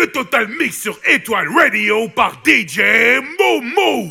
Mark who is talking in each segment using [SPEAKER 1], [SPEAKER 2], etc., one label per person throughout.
[SPEAKER 1] Le Total Mix sur Étoile Radio par DJ Momo.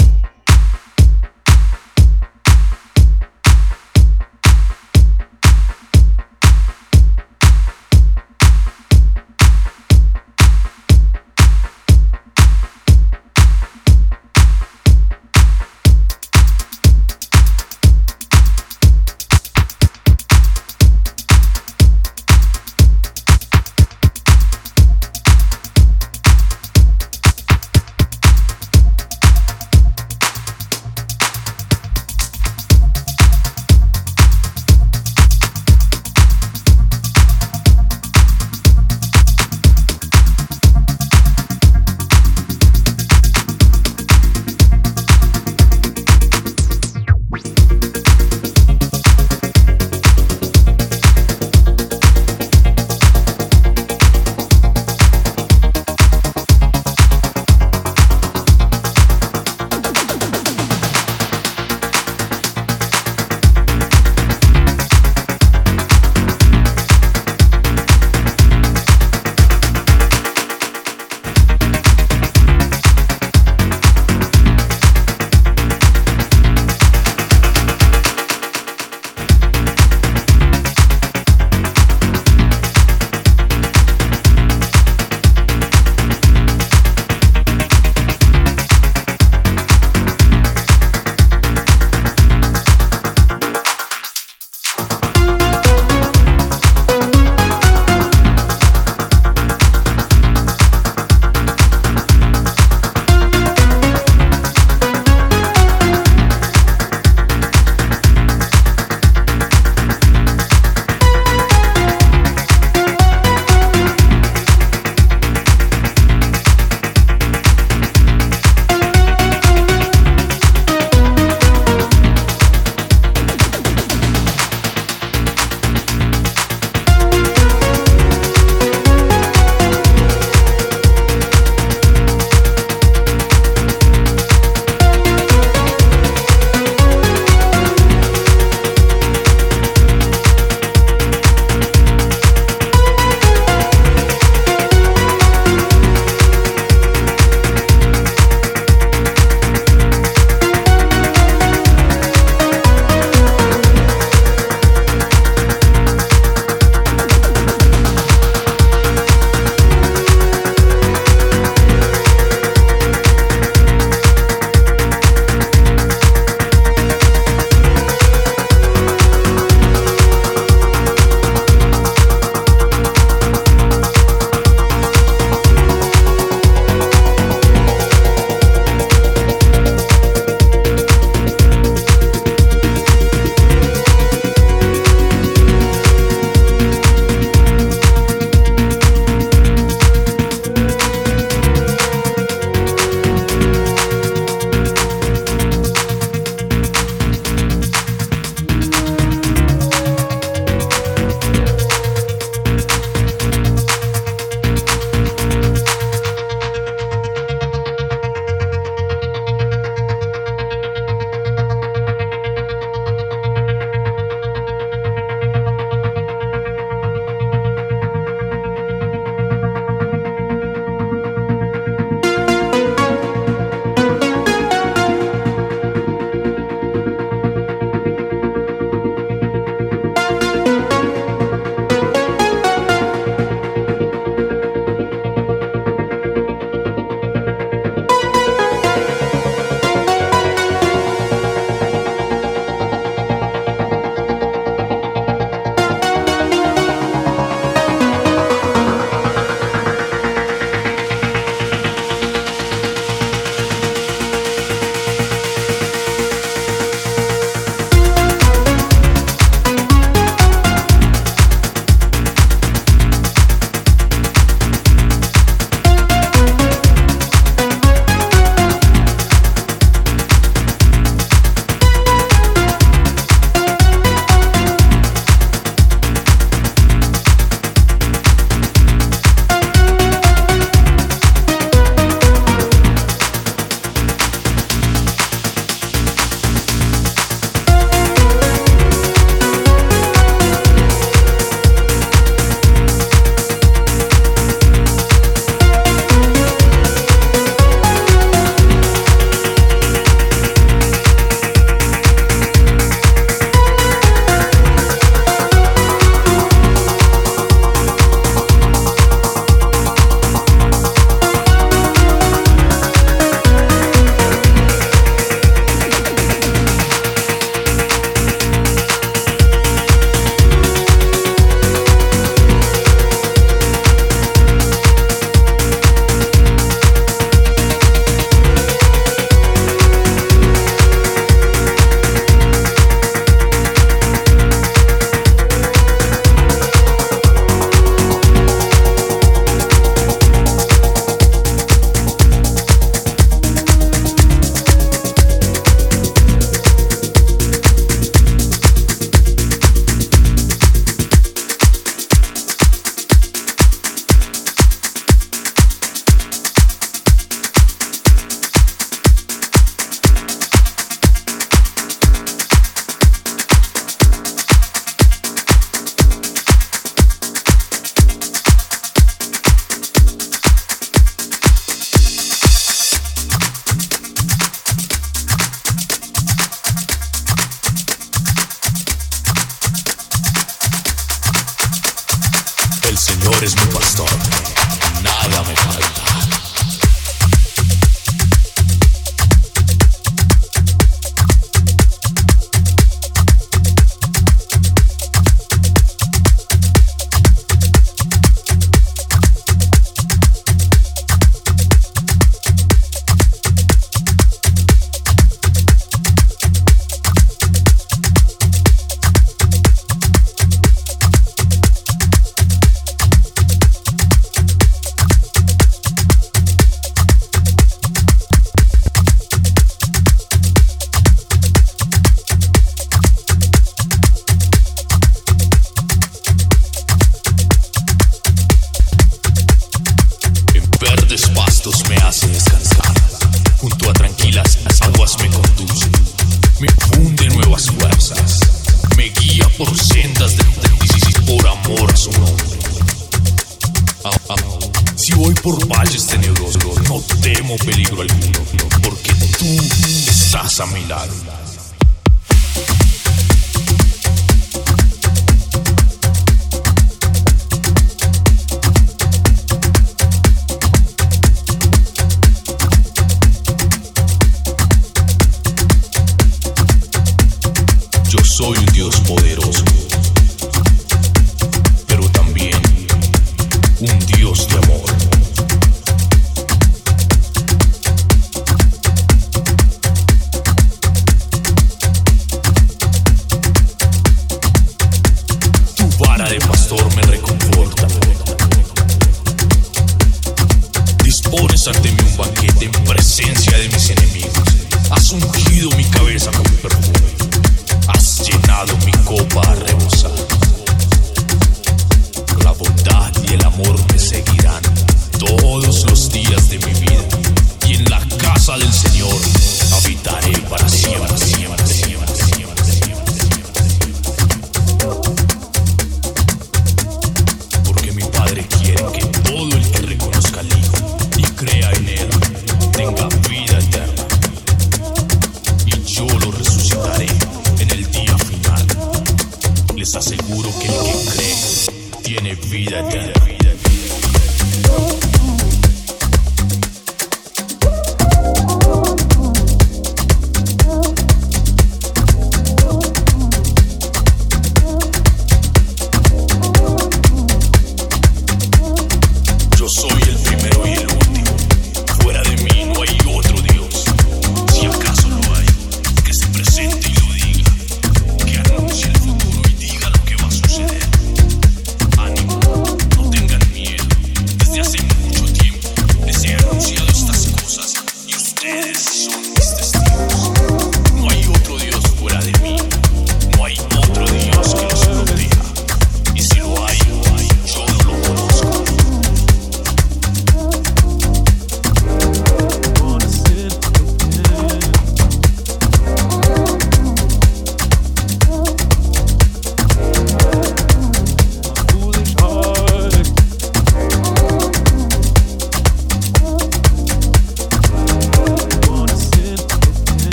[SPEAKER 2] temo peligro alguno, porque tú estás a mi lado.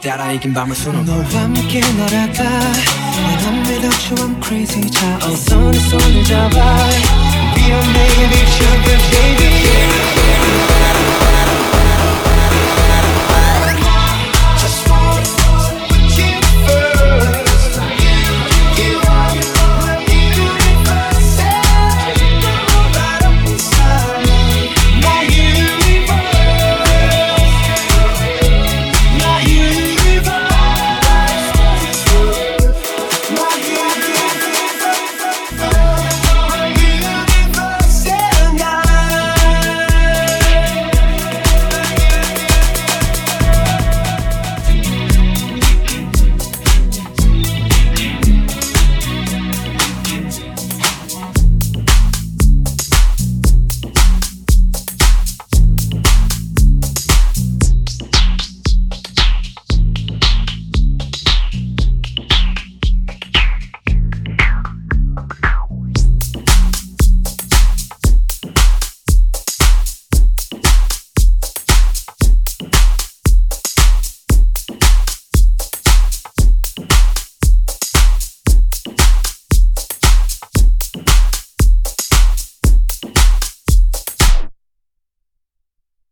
[SPEAKER 2] 따라 이긴 밤을 수놓
[SPEAKER 3] 너와 함께 날아가 난 without you I'm crazy 자 어서 내 손을 잡아 Be your baby sugar baby